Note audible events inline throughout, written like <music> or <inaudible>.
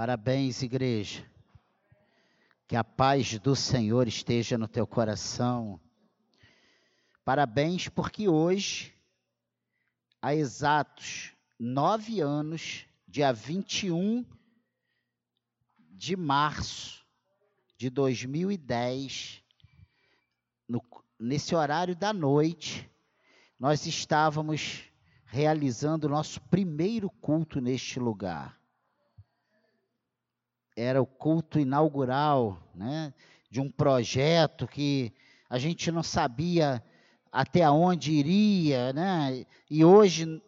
Parabéns, igreja. Que a paz do Senhor esteja no teu coração. Parabéns, porque hoje, há exatos nove anos, dia 21 de março de 2010, no, nesse horário da noite, nós estávamos realizando o nosso primeiro culto neste lugar era o culto inaugural, né, de um projeto que a gente não sabia até onde iria, né? E hoje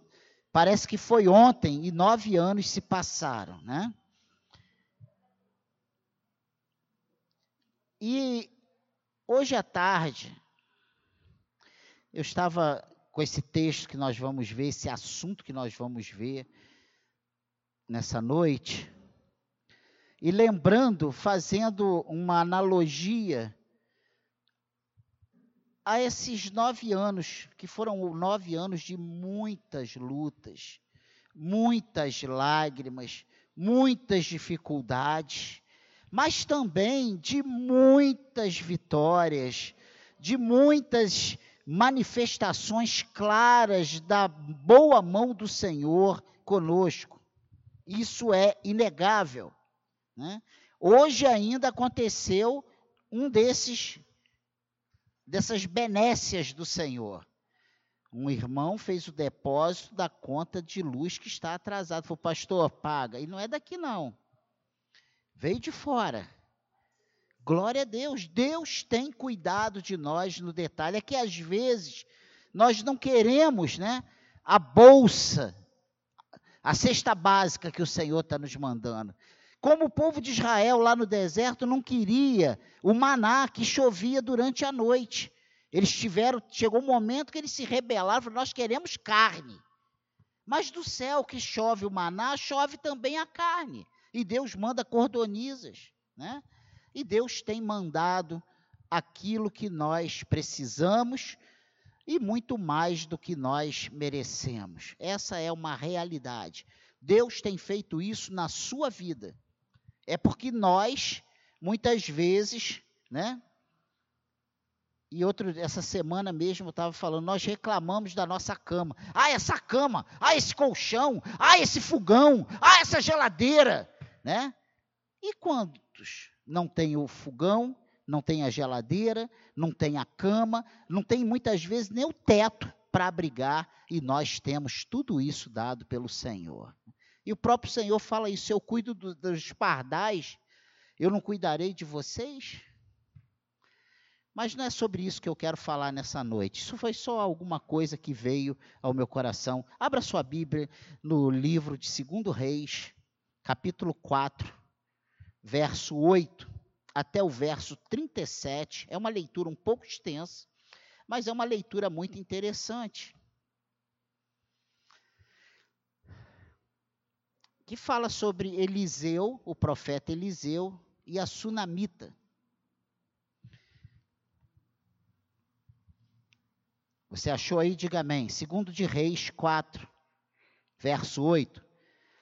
parece que foi ontem e nove anos se passaram, né? E hoje à tarde eu estava com esse texto que nós vamos ver, esse assunto que nós vamos ver nessa noite. E lembrando, fazendo uma analogia a esses nove anos, que foram nove anos de muitas lutas, muitas lágrimas, muitas dificuldades, mas também de muitas vitórias, de muitas manifestações claras da boa mão do Senhor conosco. Isso é inegável. Né? Hoje ainda aconteceu um desses dessas benécias do Senhor. Um irmão fez o depósito da conta de luz que está atrasado. Falou, pastor, paga. E não é daqui não. Veio de fora. Glória a Deus. Deus tem cuidado de nós no detalhe. É que às vezes nós não queremos né, a bolsa, a cesta básica que o Senhor está nos mandando. Como o povo de Israel lá no deserto não queria o maná que chovia durante a noite. Eles tiveram, chegou um momento que eles se rebelaram, falaram, nós queremos carne. Mas do céu que chove o maná, chove também a carne. E Deus manda cordonizas, né? E Deus tem mandado aquilo que nós precisamos e muito mais do que nós merecemos. Essa é uma realidade. Deus tem feito isso na sua vida. É porque nós, muitas vezes, né? E outro, essa semana mesmo eu estava falando, nós reclamamos da nossa cama. Ah, essa cama, ah, esse colchão, ah, esse fogão, ah, essa geladeira, né? E quantos não tem o fogão, não tem a geladeira, não tem a cama, não tem muitas vezes nem o teto para abrigar, e nós temos tudo isso dado pelo Senhor. E o próprio Senhor fala isso: eu cuido do, dos pardais, eu não cuidarei de vocês? Mas não é sobre isso que eu quero falar nessa noite. Isso foi só alguma coisa que veio ao meu coração. Abra sua Bíblia no livro de 2 Reis, capítulo 4, verso 8 até o verso 37. É uma leitura um pouco extensa, mas é uma leitura muito interessante. Que fala sobre Eliseu, o profeta Eliseu, e a sunamita. Você achou aí? Diga amém. Segundo de Reis 4, verso 8.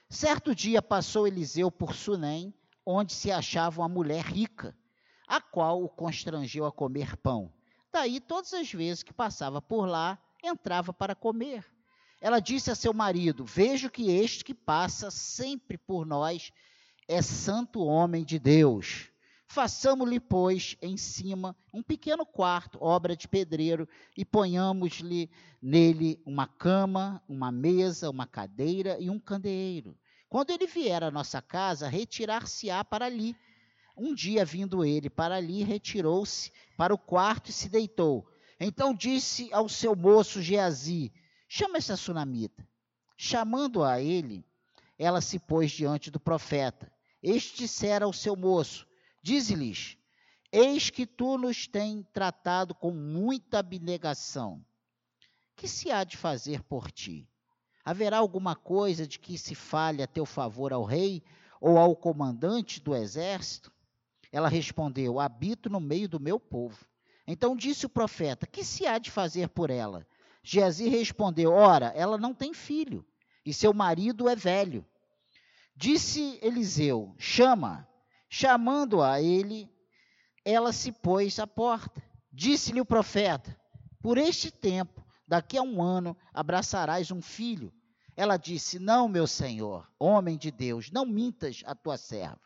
Certo dia passou Eliseu por Sunem, onde se achava uma mulher rica, a qual o constrangeu a comer pão. Daí, todas as vezes que passava por lá, entrava para comer. Ela disse a seu marido: Vejo que este que passa sempre por nós é santo homem de Deus. Façamos-lhe, pois, em cima um pequeno quarto, obra de pedreiro, e ponhamos-lhe nele uma cama, uma mesa, uma cadeira e um candeeiro. Quando ele vier à nossa casa, retirar-se-á para ali. Um dia, vindo ele para ali, retirou-se para o quarto e se deitou. Então disse ao seu moço Geazi: Chama essa sunamita. Chamando a ele, ela se pôs diante do profeta. Este dissera ao seu moço: Dize-lhes: Eis que tu nos tem tratado com muita abnegação. Que se há de fazer por ti? Haverá alguma coisa de que se fale a teu favor ao rei ou ao comandante do exército? Ela respondeu: Habito no meio do meu povo. Então disse o profeta: Que se há de fazer por ela? Geazi respondeu: Ora, ela não tem filho, e seu marido é velho. Disse Eliseu: Chama. Chamando-a ele, ela se pôs à porta. Disse-lhe o profeta: Por este tempo, daqui a um ano, abraçarás um filho. Ela disse: Não, meu senhor, homem de Deus, não mintas a tua serva.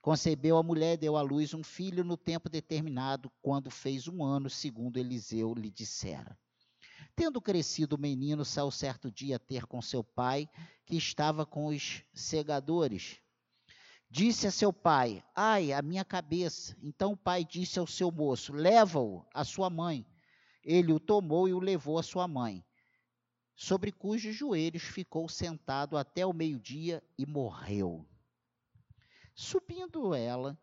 Concebeu a mulher, deu à luz um filho no tempo determinado, quando fez um ano, segundo Eliseu lhe dissera. Tendo crescido o menino, saiu certo dia ter com seu pai, que estava com os segadores. Disse a seu pai: Ai, a minha cabeça. Então o pai disse ao seu moço: Leva-o à sua mãe. Ele o tomou e o levou à sua mãe, sobre cujos joelhos ficou sentado até o meio-dia e morreu. Subindo ela,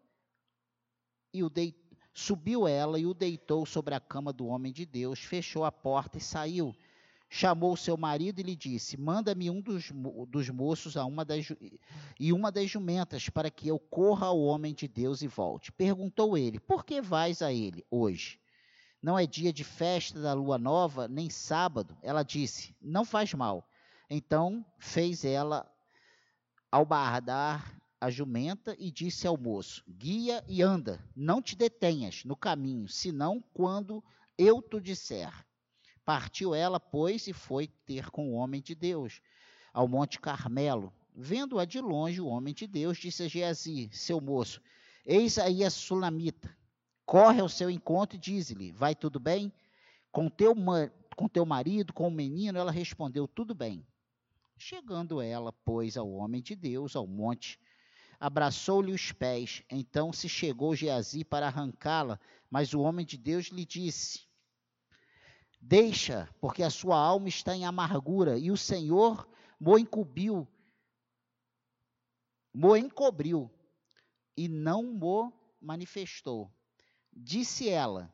e o deitou Subiu ela e o deitou sobre a cama do homem de Deus, fechou a porta e saiu. Chamou seu marido e lhe disse: Manda-me um dos, dos moços a uma das, e uma das jumentas, para que eu corra ao homem de Deus e volte. Perguntou ele: Por que vais a ele hoje? Não é dia de festa da lua nova, nem sábado. Ela disse: Não faz mal. Então fez ela albardar a jumenta e disse ao moço: Guia e anda, não te detenhas no caminho, senão quando eu te disser. Partiu ela, pois, e foi ter com o homem de Deus, ao Monte Carmelo. Vendo-a de longe, o homem de Deus disse a Geazi, seu moço: Eis aí a sulamita. Corre ao seu encontro e diz-lhe: Vai tudo bem? Com teu, com teu marido, com o menino? Ela respondeu: Tudo bem. Chegando ela, pois, ao homem de Deus, ao monte abraçou-lhe os pés. Então se chegou Geazi para arrancá-la, mas o homem de Deus lhe disse: Deixa, porque a sua alma está em amargura, e o Senhor mo encobriu, mo encobriu, e não mo manifestou. Disse ela: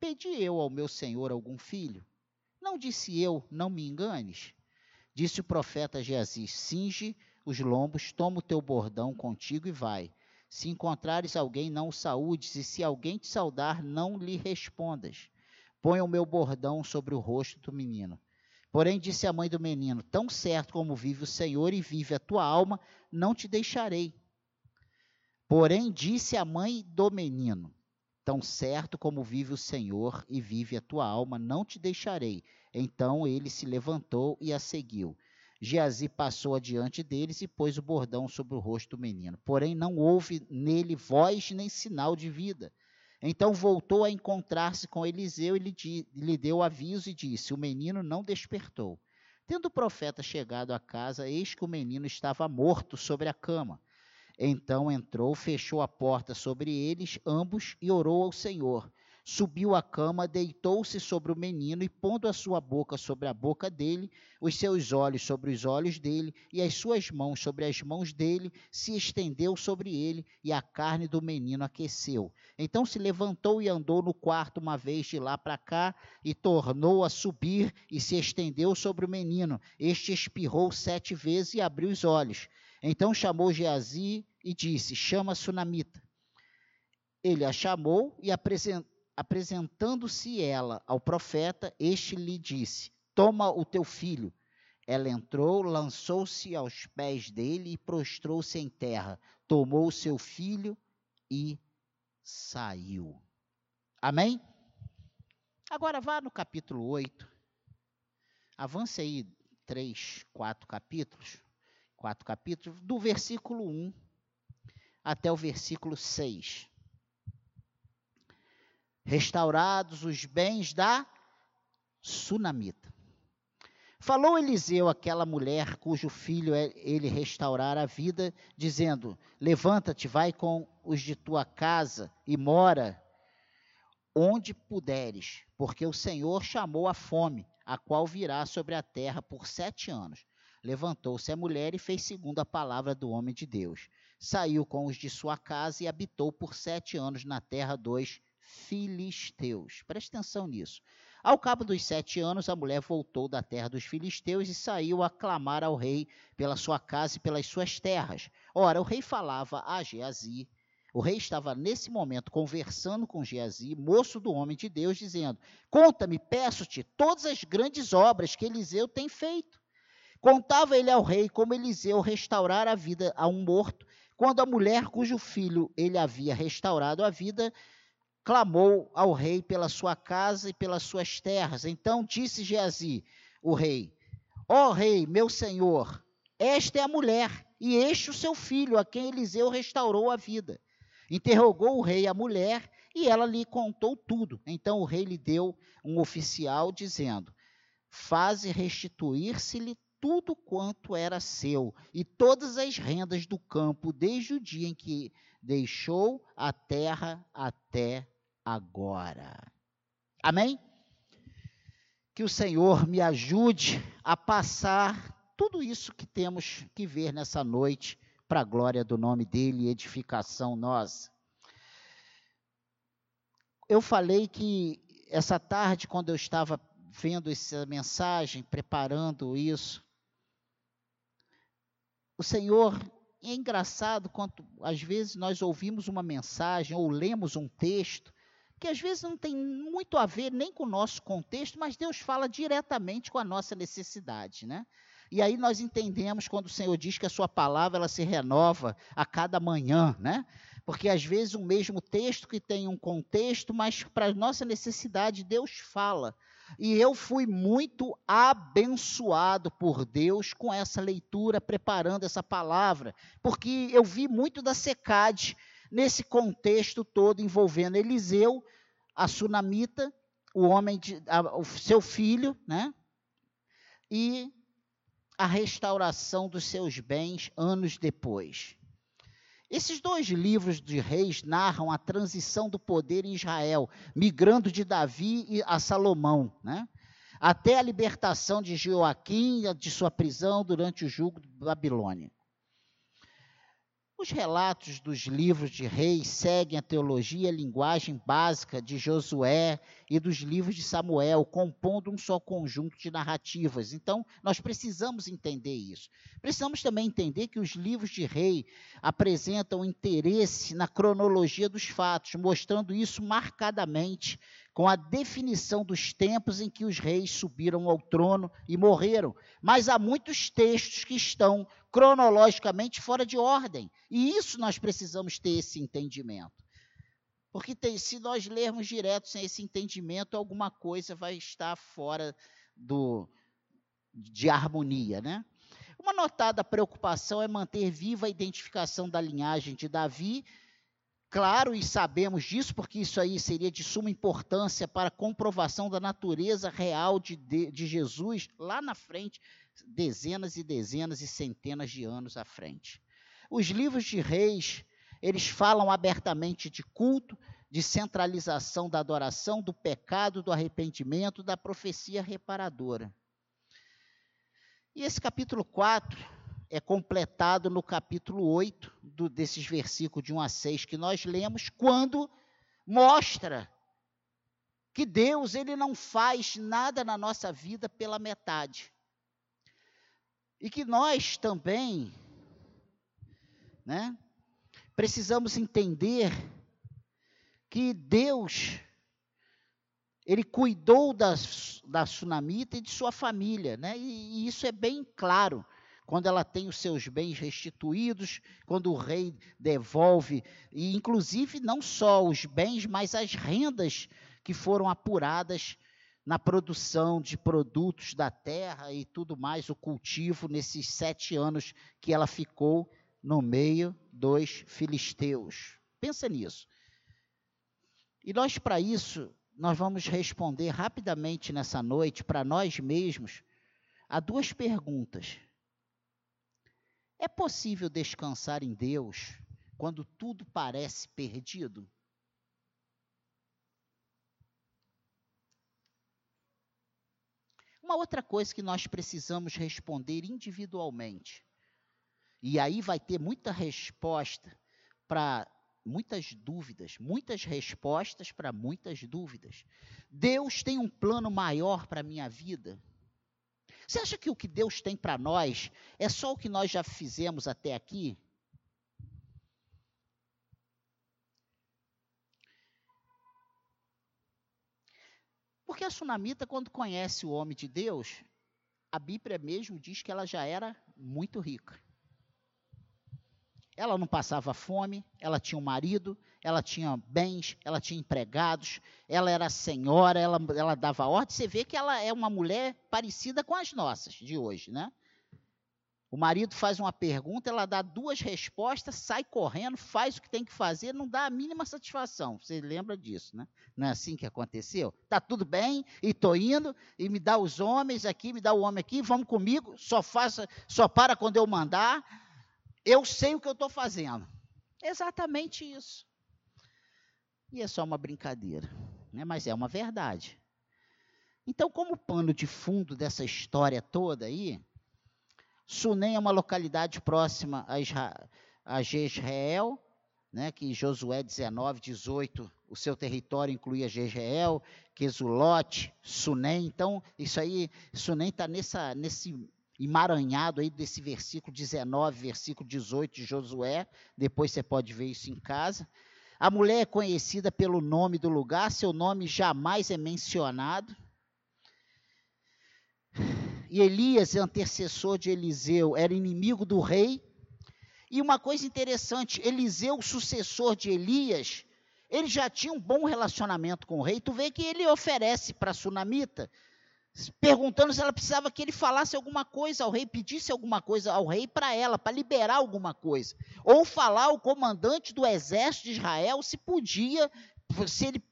Pedi eu ao meu senhor algum filho? Não disse eu, não me enganes? Disse o profeta Geazi: Singe os lombos, toma o teu bordão contigo e vai. Se encontrares alguém, não o saúdes, e se alguém te saudar, não lhe respondas. Põe o meu bordão sobre o rosto do menino. Porém, disse a mãe do menino: Tão certo como vive o Senhor e vive a tua alma, não te deixarei. Porém, disse a mãe do menino: Tão certo como vive o Senhor e vive a tua alma, não te deixarei. Então ele se levantou e a seguiu. Geazi passou adiante deles e pôs o bordão sobre o rosto do menino. Porém, não houve nele voz nem sinal de vida. Então voltou a encontrar-se com Eliseu e lhe, lhe deu aviso e disse: O menino não despertou. Tendo o profeta chegado à casa, eis que o menino estava morto sobre a cama. Então entrou, fechou a porta sobre eles, ambos, e orou ao Senhor subiu à cama, deitou-se sobre o menino e, pondo a sua boca sobre a boca dele, os seus olhos sobre os olhos dele e as suas mãos sobre as mãos dele, se estendeu sobre ele e a carne do menino aqueceu. Então se levantou e andou no quarto uma vez de lá para cá e tornou a subir e se estendeu sobre o menino. Este espirrou sete vezes e abriu os olhos. Então chamou Geazi e disse: Chama a Sunamita. Ele a chamou e apresentou apresentando-se ela ao profeta, este lhe disse: Toma o teu filho. Ela entrou, lançou-se aos pés dele e prostrou-se em terra. Tomou o seu filho e saiu. Amém? Agora vá no capítulo 8. Avance aí três, quatro capítulos. Quatro capítulos, do versículo 1 até o versículo 6 restaurados os bens da sunamita. Falou Eliseu àquela mulher cujo filho é, ele restaurara a vida, dizendo: Levanta-te, vai com os de tua casa e mora onde puderes, porque o Senhor chamou a fome, a qual virá sobre a terra por sete anos. Levantou-se a mulher e fez segundo a palavra do homem de Deus. Saiu com os de sua casa e habitou por sete anos na terra dos filisteus. Preste atenção nisso. Ao cabo dos sete anos, a mulher voltou da terra dos filisteus e saiu a clamar ao rei pela sua casa e pelas suas terras. Ora, o rei falava a Geazi. O rei estava nesse momento conversando com Geazi, moço do homem de Deus, dizendo: Conta-me, peço-te, todas as grandes obras que Eliseu tem feito Contava ele ao rei como Eliseu restaurara a vida a um morto, quando a mulher cujo filho ele havia restaurado a vida clamou ao rei pela sua casa e pelas suas terras. Então disse Geazi, o rei: Ó oh, rei, meu senhor, esta é a mulher, e este o seu filho, a quem Eliseu restaurou a vida. Interrogou o rei a mulher, e ela lhe contou tudo. Então o rei lhe deu um oficial, dizendo: Faze restituir-se-lhe tudo quanto era seu, e todas as rendas do campo, desde o dia em que deixou a terra até agora. Amém? Que o Senhor me ajude a passar tudo isso que temos que ver nessa noite, para a glória do nome dele e edificação nossa. Eu falei que essa tarde, quando eu estava vendo essa mensagem, preparando isso, o Senhor, é engraçado quanto às vezes nós ouvimos uma mensagem ou lemos um texto que às vezes não tem muito a ver nem com o nosso contexto, mas Deus fala diretamente com a nossa necessidade, né? E aí nós entendemos quando o Senhor diz que a sua palavra ela se renova a cada manhã, né? Porque às vezes o mesmo texto que tem um contexto, mas para a nossa necessidade Deus fala. E eu fui muito abençoado por Deus com essa leitura, preparando essa palavra, porque eu vi muito da secade nesse contexto todo envolvendo Eliseu, a sunamita, o homem, de, a, o seu filho, né? E a restauração dos seus bens anos depois. Esses dois livros de reis narram a transição do poder em Israel, migrando de Davi a Salomão, né? até a libertação de Joaquim de sua prisão durante o jugo de Babilônia. Os relatos dos livros de reis seguem a teologia e a linguagem básica de Josué e dos livros de Samuel, compondo um só conjunto de narrativas. Então, nós precisamos entender isso. Precisamos também entender que os livros de rei apresentam interesse na cronologia dos fatos, mostrando isso marcadamente com a definição dos tempos em que os reis subiram ao trono e morreram. Mas há muitos textos que estão cronologicamente fora de ordem. E isso nós precisamos ter esse entendimento. Porque tem, se nós lermos direto sem esse entendimento, alguma coisa vai estar fora do, de harmonia, né? Uma notada preocupação é manter viva a identificação da linhagem de Davi Claro, e sabemos disso, porque isso aí seria de suma importância para a comprovação da natureza real de, de, de Jesus lá na frente, dezenas e dezenas e centenas de anos à frente. Os livros de reis, eles falam abertamente de culto, de centralização da adoração, do pecado, do arrependimento, da profecia reparadora. E esse capítulo 4 é completado no capítulo 8, do, desses versículos de 1 a 6 que nós lemos, quando mostra que Deus ele não faz nada na nossa vida pela metade. E que nós também, né, precisamos entender que Deus ele cuidou das, da Sunamita e de sua família, né? E, e isso é bem claro quando ela tem os seus bens restituídos, quando o rei devolve, e inclusive não só os bens, mas as rendas que foram apuradas na produção de produtos da terra e tudo mais, o cultivo nesses sete anos que ela ficou no meio dos filisteus. Pensa nisso. E nós, para isso, nós vamos responder rapidamente nessa noite, para nós mesmos, a duas perguntas. É possível descansar em Deus quando tudo parece perdido? Uma outra coisa que nós precisamos responder individualmente, e aí vai ter muita resposta para muitas dúvidas, muitas respostas para muitas dúvidas. Deus tem um plano maior para a minha vida? Você acha que o que Deus tem para nós é só o que nós já fizemos até aqui? Porque a sunamita, quando conhece o homem de Deus, a Bíblia mesmo diz que ela já era muito rica. Ela não passava fome, ela tinha um marido, ela tinha bens, ela tinha empregados, ela era senhora, ela, ela dava ordem. Você vê que ela é uma mulher parecida com as nossas de hoje, né? O marido faz uma pergunta, ela dá duas respostas, sai correndo, faz o que tem que fazer, não dá a mínima satisfação. Você lembra disso, né? Não é assim que aconteceu? Tá tudo bem, e tô indo, e me dá os homens aqui, me dá o homem aqui, vamos comigo, só faça, só para quando eu mandar. Eu sei o que eu estou fazendo. Exatamente isso. E é só uma brincadeira, né? mas é uma verdade. Então, como pano de fundo dessa história toda aí, Sunem é uma localidade próxima a, Israel, a Jezreel, né, que Josué 19, 18, o seu território incluía Jezreel, Quesulote, Sunem. Então, isso aí, Sunem está nesse emaranhado aí desse versículo 19, versículo 18 de Josué. Depois você pode ver isso em casa. A mulher é conhecida pelo nome do lugar, seu nome jamais é mencionado. E Elias, antecessor de Eliseu, era inimigo do rei. E uma coisa interessante, Eliseu, sucessor de Elias, ele já tinha um bom relacionamento com o rei. Tu vê que ele oferece para a sunamita, perguntando se ela precisava que ele falasse alguma coisa ao rei, pedisse alguma coisa ao rei para ela, para liberar alguma coisa. Ou falar ao comandante do exército de Israel se podia, se ele,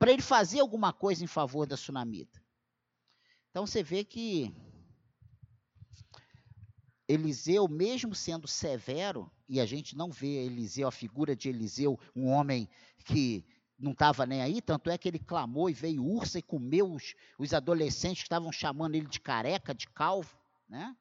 para ele fazer alguma coisa em favor da sunamita. Então você vê que Eliseu, mesmo sendo severo, e a gente não vê Eliseu, a figura de Eliseu, um homem que não estava nem aí, tanto é que ele clamou e veio ursa e comeu os, os adolescentes que estavam chamando ele de careca, de calvo, né?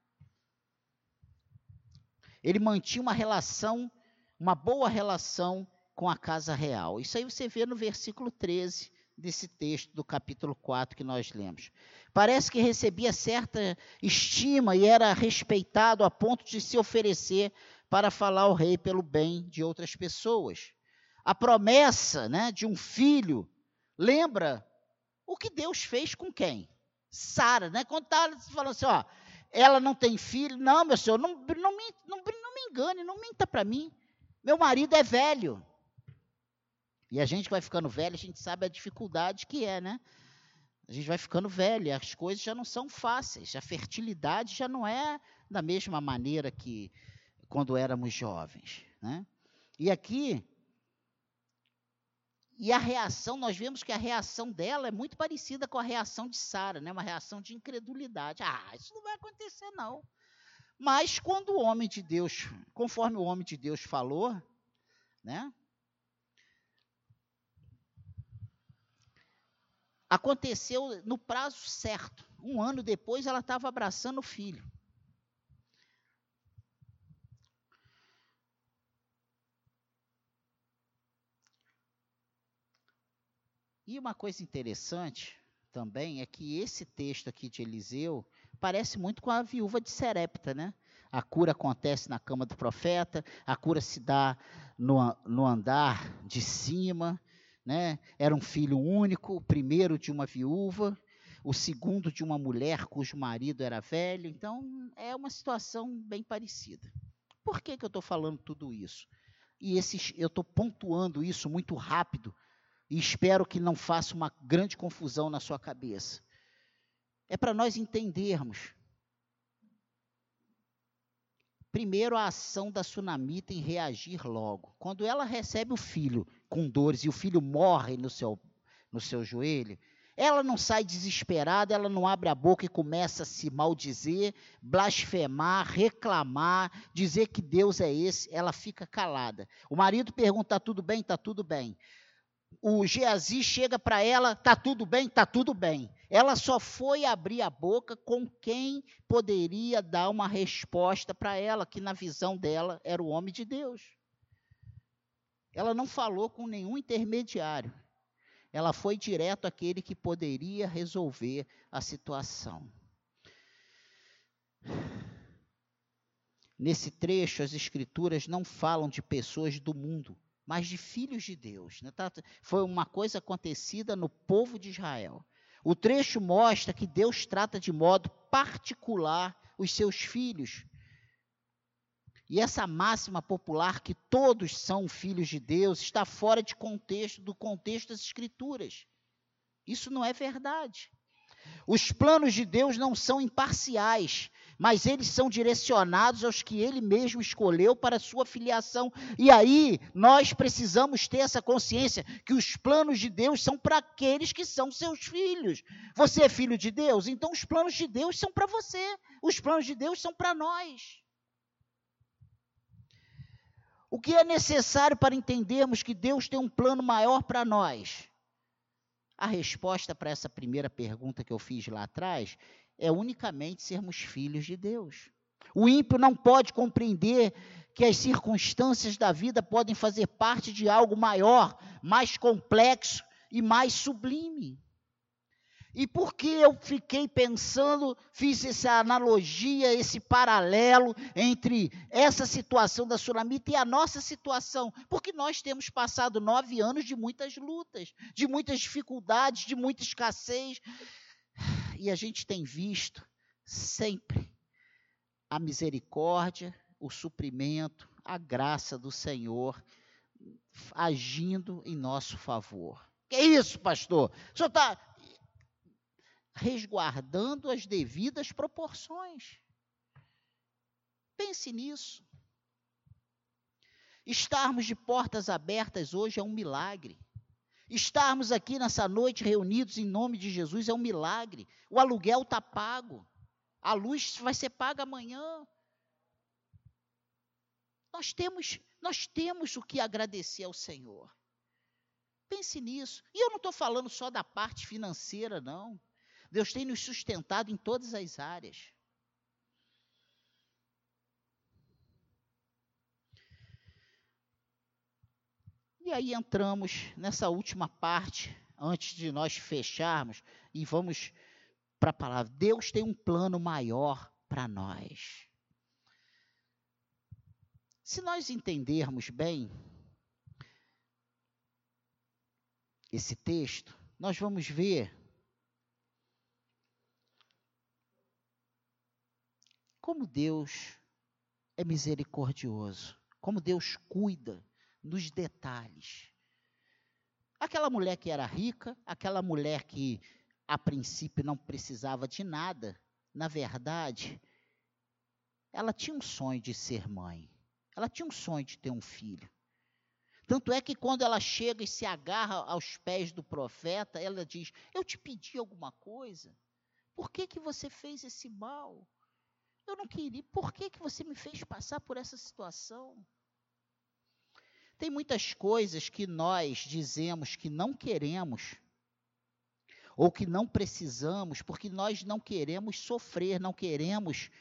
Ele mantinha uma relação, uma boa relação com a casa real. Isso aí você vê no versículo 13 desse texto do capítulo 4 que nós lemos. Parece que recebia certa estima e era respeitado a ponto de se oferecer para falar ao rei pelo bem de outras pessoas. A promessa né, de um filho lembra o que Deus fez com quem? Sara, né? Quando está falando assim, ó, ela não tem filho, não, meu senhor, não, não, me, não, não me engane, não minta para mim. Meu marido é velho. E a gente vai ficando velho, a gente sabe a dificuldade que é, né? A gente vai ficando velho, as coisas já não são fáceis, a fertilidade já não é da mesma maneira que quando éramos jovens, né? E aqui e a reação, nós vemos que a reação dela é muito parecida com a reação de Sara, né? Uma reação de incredulidade. Ah, isso não vai acontecer não. Mas quando o homem de Deus, conforme o homem de Deus falou, né? Aconteceu no prazo certo. Um ano depois, ela estava abraçando o filho. E uma coisa interessante também é que esse texto aqui de Eliseu parece muito com a viúva de Serepta, né? A cura acontece na cama do profeta, a cura se dá no, no andar de cima, né? Era um filho único, o primeiro de uma viúva, o segundo de uma mulher cujo marido era velho. Então, é uma situação bem parecida. Por que, que eu estou falando tudo isso? E esses, eu estou pontuando isso muito rápido e espero que não faça uma grande confusão na sua cabeça. É para nós entendermos Primeiro, a ação da sunamita em reagir logo. Quando ela recebe o filho com dores e o filho morre no seu, no seu joelho, ela não sai desesperada, ela não abre a boca e começa a se maldizer, blasfemar, reclamar, dizer que Deus é esse, ela fica calada. O marido pergunta: está tudo bem? Está tudo bem o Geazi chega para ela, tá tudo bem, tá tudo bem. Ela só foi abrir a boca com quem poderia dar uma resposta para ela, que na visão dela era o homem de Deus. Ela não falou com nenhum intermediário. Ela foi direto àquele que poderia resolver a situação. Nesse trecho, as escrituras não falam de pessoas do mundo mas de filhos de Deus. Né? Tá, foi uma coisa acontecida no povo de Israel. O trecho mostra que Deus trata de modo particular os seus filhos. E essa máxima popular que todos são filhos de Deus está fora de contexto do contexto das escrituras. Isso não é verdade. Os planos de Deus não são imparciais, mas eles são direcionados aos que ele mesmo escolheu para sua filiação. E aí nós precisamos ter essa consciência que os planos de Deus são para aqueles que são seus filhos. Você é filho de Deus? Então os planos de Deus são para você. Os planos de Deus são para nós. O que é necessário para entendermos que Deus tem um plano maior para nós? A resposta para essa primeira pergunta que eu fiz lá atrás é unicamente sermos filhos de Deus. O ímpio não pode compreender que as circunstâncias da vida podem fazer parte de algo maior, mais complexo e mais sublime. E por que eu fiquei pensando, fiz essa analogia, esse paralelo entre essa situação da Sulamita e a nossa situação? Porque nós temos passado nove anos de muitas lutas, de muitas dificuldades, de muita escassez. E a gente tem visto sempre a misericórdia, o suprimento, a graça do Senhor agindo em nosso favor. Que isso, pastor? O senhor está resguardando as devidas proporções. Pense nisso. Estarmos de portas abertas hoje é um milagre. Estarmos aqui nessa noite reunidos em nome de Jesus é um milagre. O aluguel está pago. A luz vai ser paga amanhã. Nós temos, nós temos o que agradecer ao Senhor. Pense nisso. E eu não estou falando só da parte financeira, não. Deus tem nos sustentado em todas as áreas. E aí entramos nessa última parte, antes de nós fecharmos, e vamos para a palavra. Deus tem um plano maior para nós. Se nós entendermos bem esse texto, nós vamos ver como Deus é misericordioso, como Deus cuida nos detalhes. Aquela mulher que era rica, aquela mulher que a princípio não precisava de nada, na verdade, ela tinha um sonho de ser mãe. Ela tinha um sonho de ter um filho. Tanto é que quando ela chega e se agarra aos pés do profeta, ela diz: Eu te pedi alguma coisa. Por que, que você fez esse mal? Eu não queria. Por que, que você me fez passar por essa situação? Tem muitas coisas que nós dizemos que não queremos, ou que não precisamos, porque nós não queremos sofrer, não queremos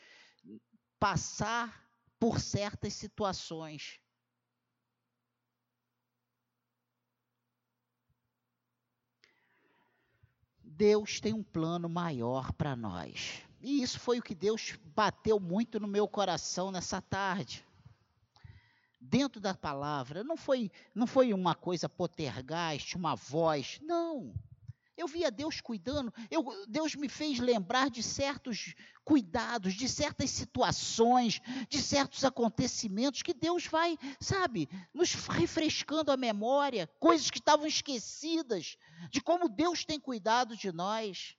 passar por certas situações. Deus tem um plano maior para nós. E isso foi o que Deus bateu muito no meu coração nessa tarde. Dentro da palavra, não foi, não foi uma coisa potergaste, uma voz, não. Eu via Deus cuidando, eu, Deus me fez lembrar de certos cuidados, de certas situações, de certos acontecimentos que Deus vai, sabe, nos refrescando a memória, coisas que estavam esquecidas, de como Deus tem cuidado de nós.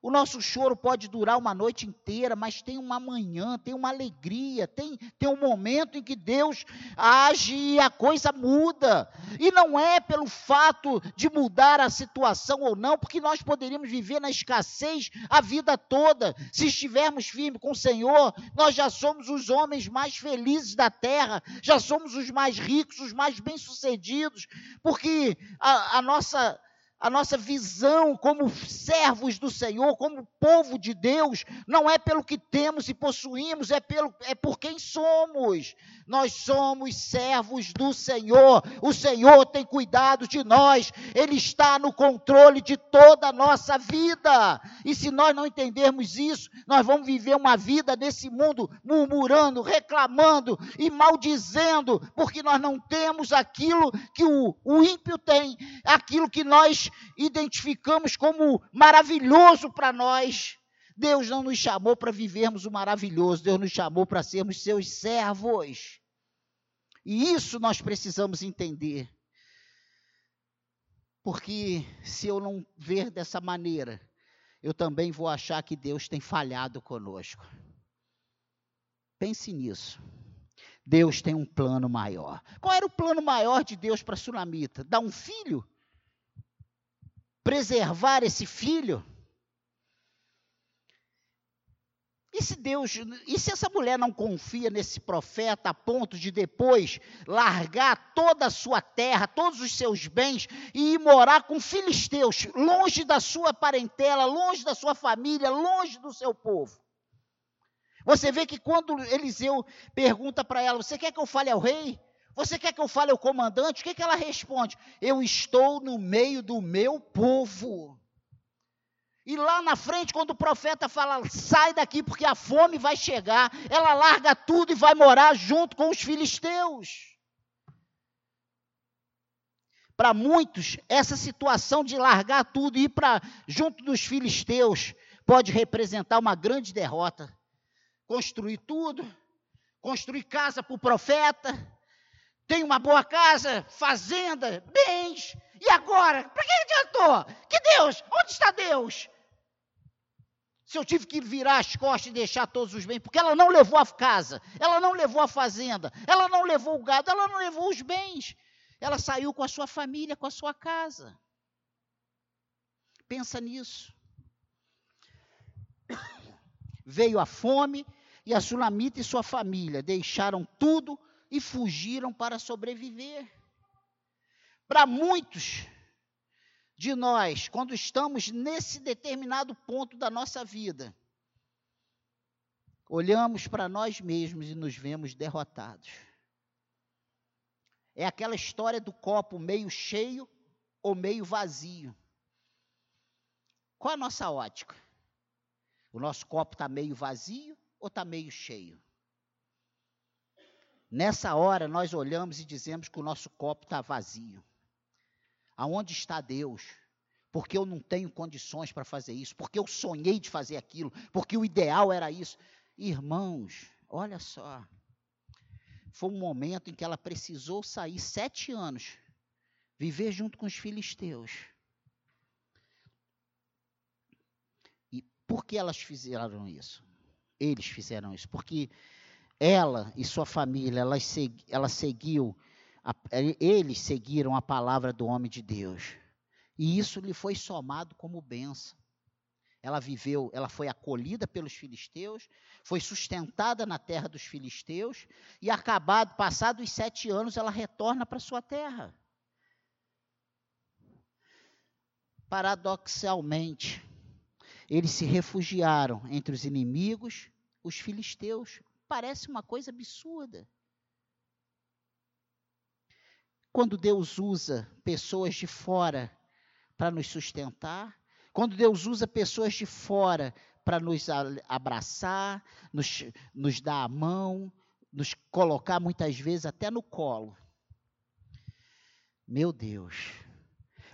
O nosso choro pode durar uma noite inteira, mas tem uma manhã, tem uma alegria, tem, tem um momento em que Deus age e a coisa muda. E não é pelo fato de mudar a situação ou não, porque nós poderíamos viver na escassez a vida toda. Se estivermos firmes com o Senhor, nós já somos os homens mais felizes da terra, já somos os mais ricos, os mais bem-sucedidos, porque a, a nossa a nossa visão como servos do Senhor, como povo de Deus, não é pelo que temos e possuímos, é, pelo, é por quem somos. Nós somos servos do Senhor, o Senhor tem cuidado de nós, Ele está no controle de toda a nossa vida. E se nós não entendermos isso, nós vamos viver uma vida nesse mundo murmurando, reclamando e maldizendo, porque nós não temos aquilo que o, o ímpio tem, aquilo que nós identificamos como maravilhoso para nós. Deus não nos chamou para vivermos o maravilhoso, Deus nos chamou para sermos seus servos. E isso nós precisamos entender. Porque se eu não ver dessa maneira, eu também vou achar que Deus tem falhado conosco. Pense nisso. Deus tem um plano maior. Qual era o plano maior de Deus para a Sunamita? Dar um filho? Preservar esse filho? E se Deus, e se essa mulher não confia nesse profeta a ponto de depois largar toda a sua terra, todos os seus bens e ir morar com filisteus, longe da sua parentela, longe da sua família, longe do seu povo? Você vê que quando Eliseu pergunta para ela: Você quer que eu fale ao rei? Você quer que eu fale ao comandante? O que, que ela responde? Eu estou no meio do meu povo. E lá na frente, quando o profeta fala, sai daqui porque a fome vai chegar, ela larga tudo e vai morar junto com os filisteus. Para muitos, essa situação de largar tudo e ir para junto dos filisteus pode representar uma grande derrota construir tudo, construir casa para o profeta, tem uma boa casa, fazenda, bens, e agora? Para que adiantou? Que Deus? Onde está Deus? Se eu tive que virar as costas e deixar todos os bens, porque ela não levou a casa, ela não levou a fazenda, ela não levou o gado, ela não levou os bens. Ela saiu com a sua família, com a sua casa. Pensa nisso. <coughs> Veio a fome, e a Sulamita e sua família deixaram tudo e fugiram para sobreviver. Para muitos de nós, quando estamos nesse determinado ponto da nossa vida, olhamos para nós mesmos e nos vemos derrotados. É aquela história do copo meio cheio ou meio vazio. Qual a nossa ótica? O nosso copo está meio vazio ou está meio cheio? Nessa hora nós olhamos e dizemos que o nosso copo está vazio. Aonde está Deus? Porque eu não tenho condições para fazer isso, porque eu sonhei de fazer aquilo, porque o ideal era isso. Irmãos, olha só. Foi um momento em que ela precisou sair sete anos, viver junto com os filisteus. E por que elas fizeram isso? Eles fizeram isso, porque ela e sua família, ela, segui, ela seguiu, a, eles seguiram a palavra do homem de Deus. E isso lhe foi somado como benção. Ela viveu, ela foi acolhida pelos filisteus, foi sustentada na terra dos filisteus, e acabado, passados os sete anos, ela retorna para sua terra. Paradoxalmente, eles se refugiaram entre os inimigos, os filisteus. Parece uma coisa absurda. Quando Deus usa pessoas de fora para nos sustentar, quando Deus usa pessoas de fora para nos abraçar, nos, nos dar a mão, nos colocar muitas vezes até no colo. Meu Deus,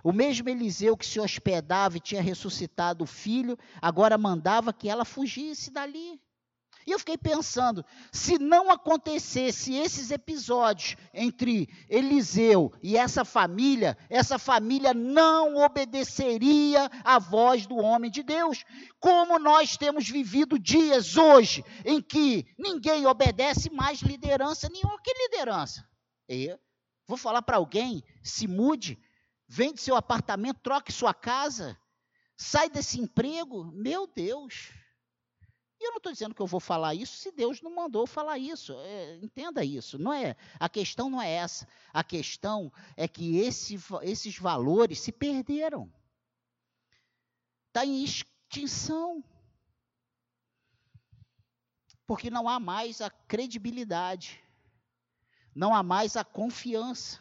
o mesmo Eliseu que se hospedava e tinha ressuscitado o filho, agora mandava que ela fugisse dali. E eu fiquei pensando, se não acontecesse esses episódios entre Eliseu e essa família, essa família não obedeceria à voz do homem de Deus. Como nós temos vivido dias hoje em que ninguém obedece mais liderança nenhuma. Que liderança? Eu vou falar para alguém, se mude, Vende seu apartamento, troque sua casa, sai desse emprego. Meu Deus. E eu não estou dizendo que eu vou falar isso se Deus não mandou falar isso. É, entenda isso. Não é. A questão não é essa. A questão é que esse, esses valores se perderam. Está em extinção. Porque não há mais a credibilidade. Não há mais a confiança.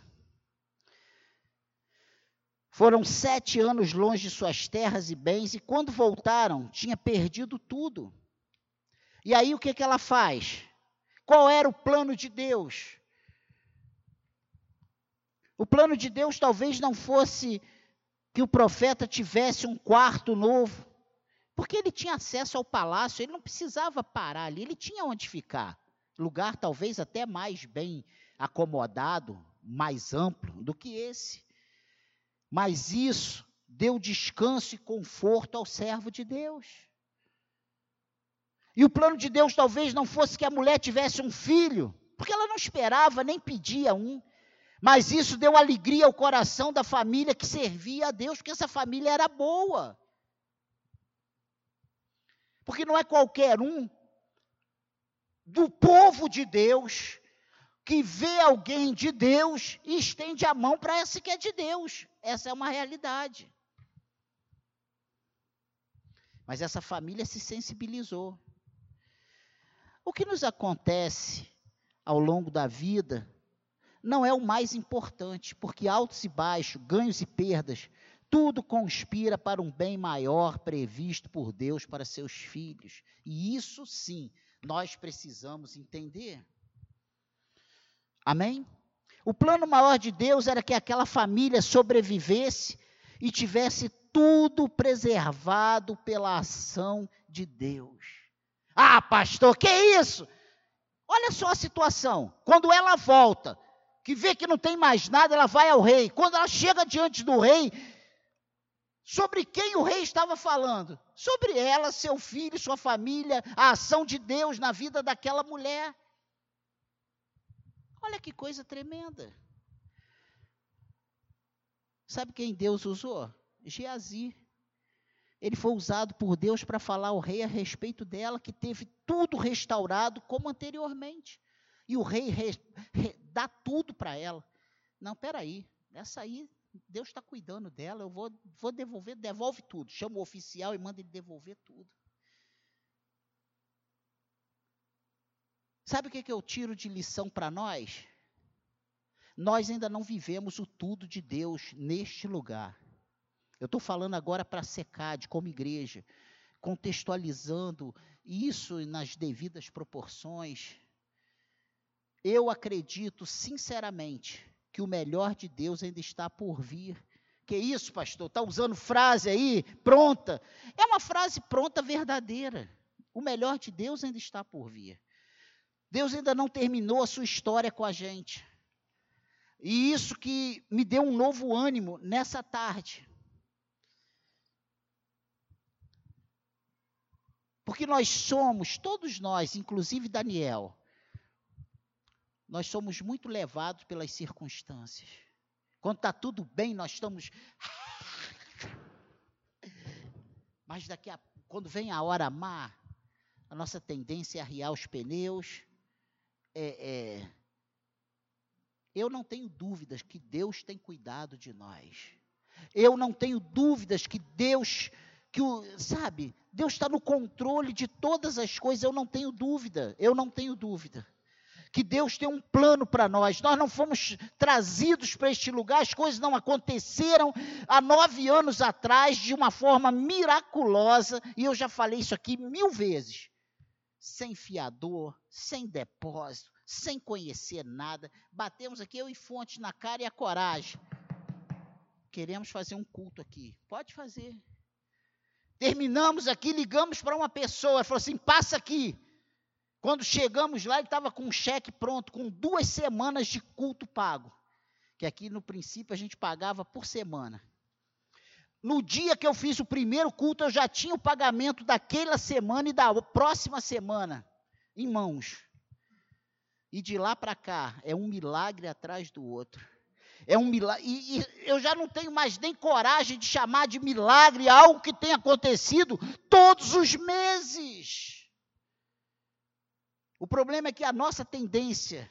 Foram sete anos longe de suas terras e bens, e quando voltaram, tinha perdido tudo. E aí o que, que ela faz? Qual era o plano de Deus? O plano de Deus talvez não fosse que o profeta tivesse um quarto novo, Porque ele tinha acesso ao palácio, ele não precisava parar ali, ele tinha onde ficar. Lugar talvez até mais bem acomodado, mais amplo do que esse. Mas isso deu descanso e conforto ao servo de Deus. E o plano de Deus talvez não fosse que a mulher tivesse um filho, porque ela não esperava nem pedia um. Mas isso deu alegria ao coração da família que servia a Deus, porque essa família era boa. Porque não é qualquer um do povo de Deus que vê alguém de Deus e estende a mão para esse que é de Deus. Essa é uma realidade. Mas essa família se sensibilizou. O que nos acontece ao longo da vida não é o mais importante, porque altos e baixos, ganhos e perdas, tudo conspira para um bem maior previsto por Deus para seus filhos. E isso sim, nós precisamos entender. Amém? O plano maior de Deus era que aquela família sobrevivesse e tivesse tudo preservado pela ação de Deus. Ah, pastor, que isso? Olha só a situação. Quando ela volta, que vê que não tem mais nada, ela vai ao rei. Quando ela chega diante do rei, Sobre quem o rei estava falando? Sobre ela, seu filho, sua família, a ação de Deus na vida daquela mulher. Olha que coisa tremenda. Sabe quem Deus usou? Geazi. Ele foi usado por Deus para falar ao rei a respeito dela, que teve tudo restaurado como anteriormente. E o rei re, re, dá tudo para ela. Não, peraí, essa aí Deus está cuidando dela, eu vou, vou devolver, devolve tudo. Chama o oficial e manda ele devolver tudo. Sabe o que, que eu tiro de lição para nós? Nós ainda não vivemos o tudo de Deus neste lugar. Eu estou falando agora para a SECAD, como igreja, contextualizando isso nas devidas proporções. Eu acredito, sinceramente, que o melhor de Deus ainda está por vir. Que isso, pastor? Está usando frase aí pronta? É uma frase pronta verdadeira. O melhor de Deus ainda está por vir. Deus ainda não terminou a sua história com a gente. E isso que me deu um novo ânimo nessa tarde. Porque nós somos, todos nós, inclusive Daniel, nós somos muito levados pelas circunstâncias. Quando está tudo bem, nós estamos. <laughs> Mas daqui a quando vem a hora má, a nossa tendência é arriar os pneus. É, é... Eu não tenho dúvidas que Deus tem cuidado de nós. Eu não tenho dúvidas que Deus, que o, sabe, Deus está no controle de todas as coisas. Eu não tenho dúvida. Eu não tenho dúvida que Deus tem um plano para nós. Nós não fomos trazidos para este lugar, as coisas não aconteceram há nove anos atrás de uma forma miraculosa, e eu já falei isso aqui mil vezes. Sem fiador, sem depósito, sem conhecer nada. Batemos aqui, eu e Fonte na cara e a coragem. Queremos fazer um culto aqui. Pode fazer. Terminamos aqui, ligamos para uma pessoa, falou assim: passa aqui. Quando chegamos lá, ele estava com um cheque pronto, com duas semanas de culto pago. Que aqui no princípio a gente pagava por semana. No dia que eu fiz o primeiro culto, eu já tinha o pagamento daquela semana e da próxima semana em mãos. E de lá para cá, é um milagre atrás do outro. É um milagre. E, e, eu já não tenho mais nem coragem de chamar de milagre algo que tem acontecido todos os meses. O problema é que a nossa tendência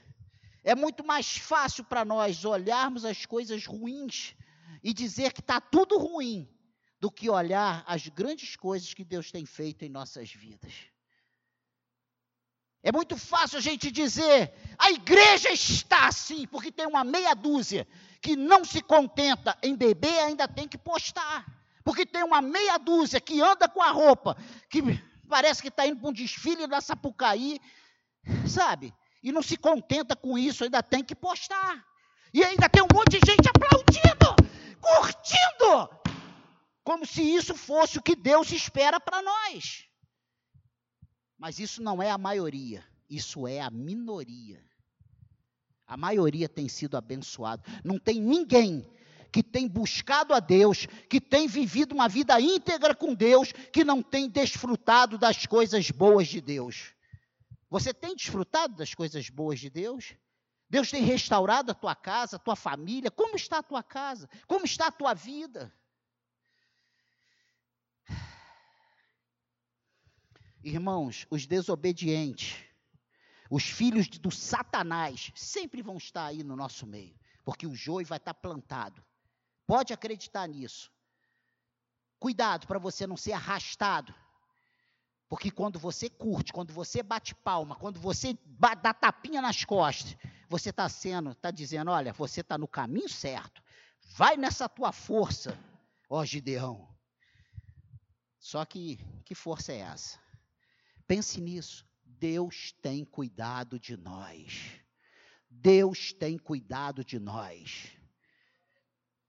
é muito mais fácil para nós olharmos as coisas ruins e dizer que está tudo ruim, do que olhar as grandes coisas que Deus tem feito em nossas vidas. É muito fácil a gente dizer, a igreja está assim, porque tem uma meia dúzia que não se contenta em beber, ainda tem que postar. Porque tem uma meia dúzia que anda com a roupa, que parece que está indo para um desfile da Sapucaí, sabe? E não se contenta com isso, ainda tem que postar. E ainda tem um monte de gente aplaudindo, curtindo. como se isso fosse o que Deus espera para nós. Mas isso não é a maioria, isso é a minoria. A maioria tem sido abençoado. Não tem ninguém que tem buscado a Deus, que tem vivido uma vida íntegra com Deus, que não tem desfrutado das coisas boas de Deus. Você tem desfrutado das coisas boas de Deus? Deus tem restaurado a tua casa, a tua família. Como está a tua casa? Como está a tua vida? Irmãos, os desobedientes, os filhos do Satanás, sempre vão estar aí no nosso meio, porque o joio vai estar plantado. Pode acreditar nisso. Cuidado para você não ser arrastado. Porque quando você curte, quando você bate palma, quando você dá tapinha nas costas, você está sendo, está dizendo, olha, você está no caminho certo. Vai nessa tua força, ó Gideão. Só que que força é essa? Pense nisso. Deus tem cuidado de nós. Deus tem cuidado de nós.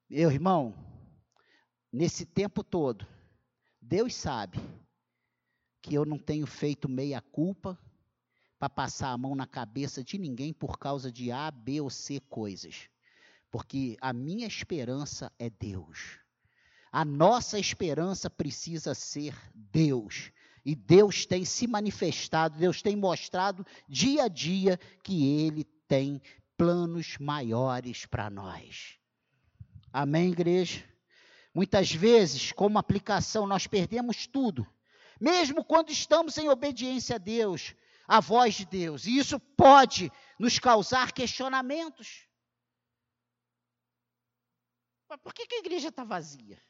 Meu irmão, nesse tempo todo, Deus sabe que eu não tenho feito meia culpa para passar a mão na cabeça de ninguém por causa de A, B ou C coisas. Porque a minha esperança é Deus. A nossa esperança precisa ser Deus. E Deus tem se manifestado, Deus tem mostrado dia a dia que Ele tem planos maiores para nós. Amém, igreja? Muitas vezes, como aplicação, nós perdemos tudo, mesmo quando estamos em obediência a Deus, à voz de Deus, e isso pode nos causar questionamentos. Por que, que a igreja está vazia?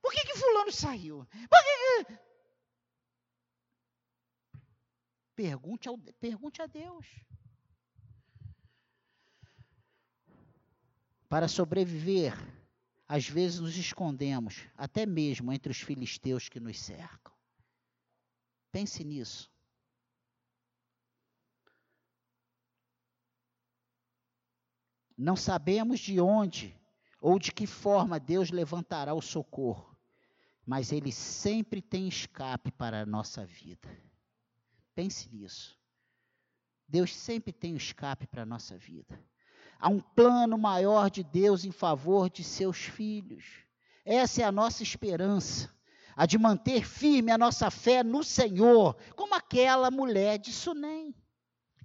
Por que, que fulano saiu? Por que, Pergunte, ao, pergunte a Deus. Para sobreviver, às vezes nos escondemos, até mesmo entre os filisteus que nos cercam. Pense nisso. Não sabemos de onde ou de que forma Deus levantará o socorro, mas Ele sempre tem escape para a nossa vida. Pense nisso. Deus sempre tem um escape para a nossa vida. Há um plano maior de Deus em favor de seus filhos. Essa é a nossa esperança, a de manter firme a nossa fé no Senhor, como aquela mulher de Sunem,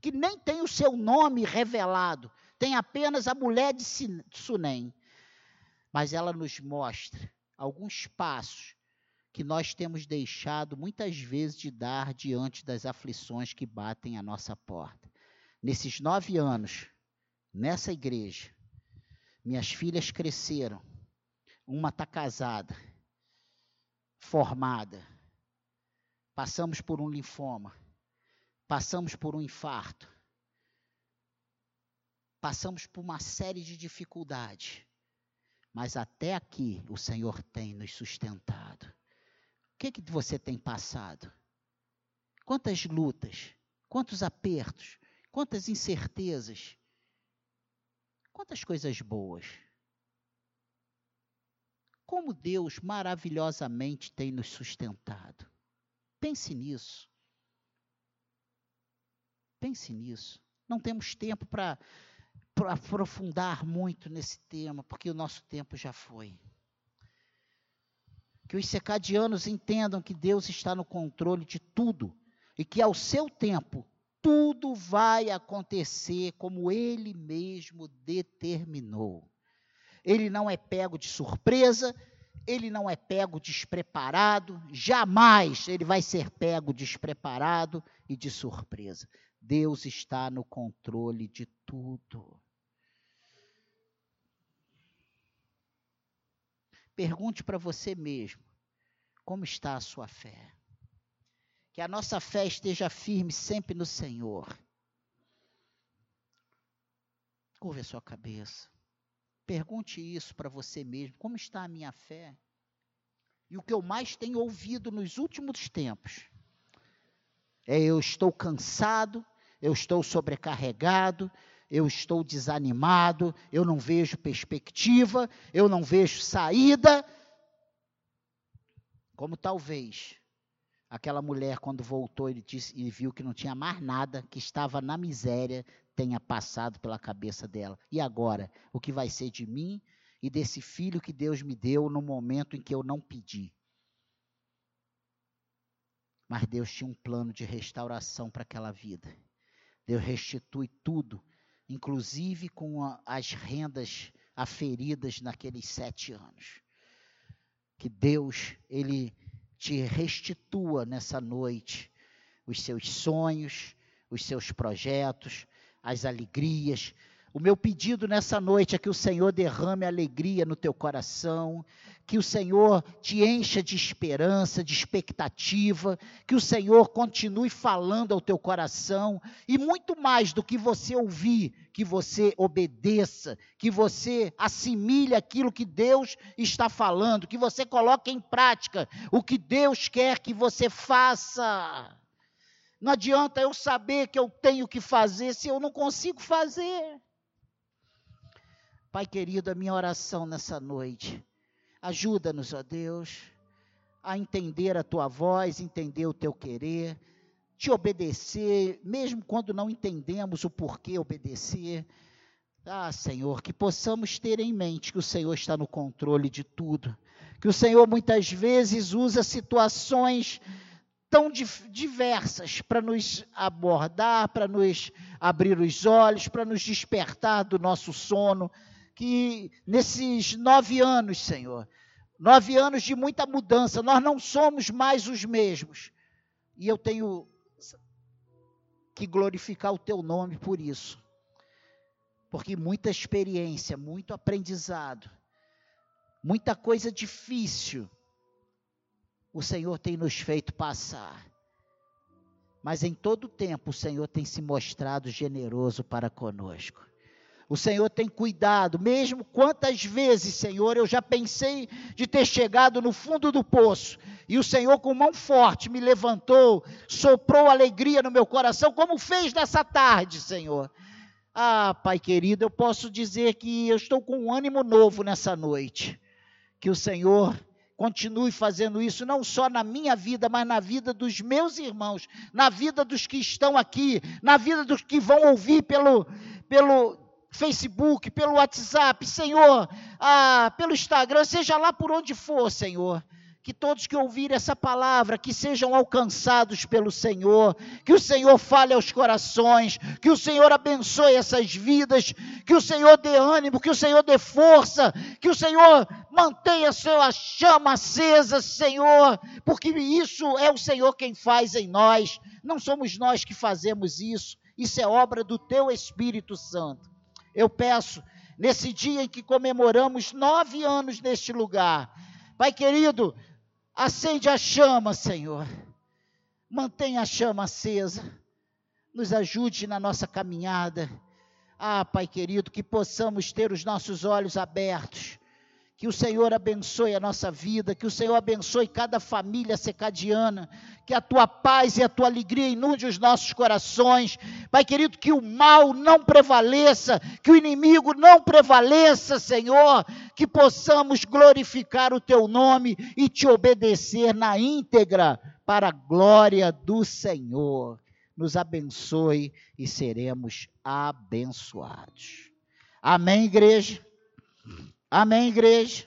que nem tem o seu nome revelado, tem apenas a mulher de Sunem. Mas ela nos mostra alguns passos que nós temos deixado muitas vezes de dar diante das aflições que batem à nossa porta. Nesses nove anos, nessa igreja, minhas filhas cresceram. Uma está casada, formada. Passamos por um linfoma. Passamos por um infarto. Passamos por uma série de dificuldades. Mas até aqui o Senhor tem nos sustentado. O que, que você tem passado? Quantas lutas, quantos apertos, quantas incertezas, quantas coisas boas. Como Deus maravilhosamente tem nos sustentado. Pense nisso. Pense nisso. Não temos tempo para aprofundar muito nesse tema, porque o nosso tempo já foi. Que os secadianos entendam que Deus está no controle de tudo e que ao seu tempo tudo vai acontecer como ele mesmo determinou. Ele não é pego de surpresa, ele não é pego despreparado, jamais ele vai ser pego despreparado e de surpresa. Deus está no controle de tudo. Pergunte para você mesmo: como está a sua fé? Que a nossa fé esteja firme sempre no Senhor. Curva a sua cabeça. Pergunte isso para você mesmo: como está a minha fé? E o que eu mais tenho ouvido nos últimos tempos é: eu estou cansado, eu estou sobrecarregado, eu estou desanimado, eu não vejo perspectiva, eu não vejo saída. Como talvez aquela mulher, quando voltou e, disse, e viu que não tinha mais nada, que estava na miséria, tenha passado pela cabeça dela. E agora? O que vai ser de mim e desse filho que Deus me deu no momento em que eu não pedi? Mas Deus tinha um plano de restauração para aquela vida. Deus restitui tudo, inclusive com a, as rendas aferidas naqueles sete anos. Que Deus, Ele te restitua nessa noite os seus sonhos, os seus projetos, as alegrias, o meu pedido nessa noite é que o Senhor derrame alegria no teu coração, que o Senhor te encha de esperança, de expectativa, que o Senhor continue falando ao teu coração e muito mais do que você ouvir, que você obedeça, que você assimile aquilo que Deus está falando, que você coloque em prática o que Deus quer que você faça. Não adianta eu saber que eu tenho que fazer se eu não consigo fazer. Pai querido, a minha oração nessa noite, ajuda-nos, ó Deus, a entender a tua voz, entender o teu querer, te obedecer, mesmo quando não entendemos o porquê obedecer. Ah, Senhor, que possamos ter em mente que o Senhor está no controle de tudo, que o Senhor muitas vezes usa situações tão diversas para nos abordar, para nos abrir os olhos, para nos despertar do nosso sono que nesses nove anos, Senhor, nove anos de muita mudança, nós não somos mais os mesmos. E eu tenho que glorificar o teu nome por isso. Porque muita experiência, muito aprendizado, muita coisa difícil o Senhor tem nos feito passar. Mas em todo tempo o Senhor tem se mostrado generoso para conosco. O Senhor tem cuidado, mesmo quantas vezes, Senhor, eu já pensei de ter chegado no fundo do poço, e o Senhor, com mão forte, me levantou, soprou alegria no meu coração, como fez nessa tarde, Senhor. Ah, Pai querido, eu posso dizer que eu estou com um ânimo novo nessa noite. Que o Senhor continue fazendo isso, não só na minha vida, mas na vida dos meus irmãos, na vida dos que estão aqui, na vida dos que vão ouvir pelo, pelo Facebook, pelo WhatsApp, Senhor, ah, pelo Instagram, seja lá por onde for, Senhor. Que todos que ouvirem essa palavra, que sejam alcançados pelo Senhor, que o Senhor fale aos corações, que o Senhor abençoe essas vidas, que o Senhor dê ânimo, que o Senhor dê força, que o Senhor mantenha a sua chama acesa, Senhor, porque isso é o Senhor quem faz em nós, não somos nós que fazemos isso, isso é obra do Teu Espírito Santo eu peço, nesse dia em que comemoramos nove anos neste lugar, Pai querido, acende a chama, Senhor, mantenha a chama acesa, nos ajude na nossa caminhada. Ah, Pai querido, que possamos ter os nossos olhos abertos que o Senhor abençoe a nossa vida, que o Senhor abençoe cada família secadiana, que a tua paz e a tua alegria inunde os nossos corações. Pai querido, que o mal não prevaleça, que o inimigo não prevaleça, Senhor, que possamos glorificar o teu nome e te obedecer na íntegra, para a glória do Senhor. Nos abençoe e seremos abençoados. Amém, igreja? Amém, igreja?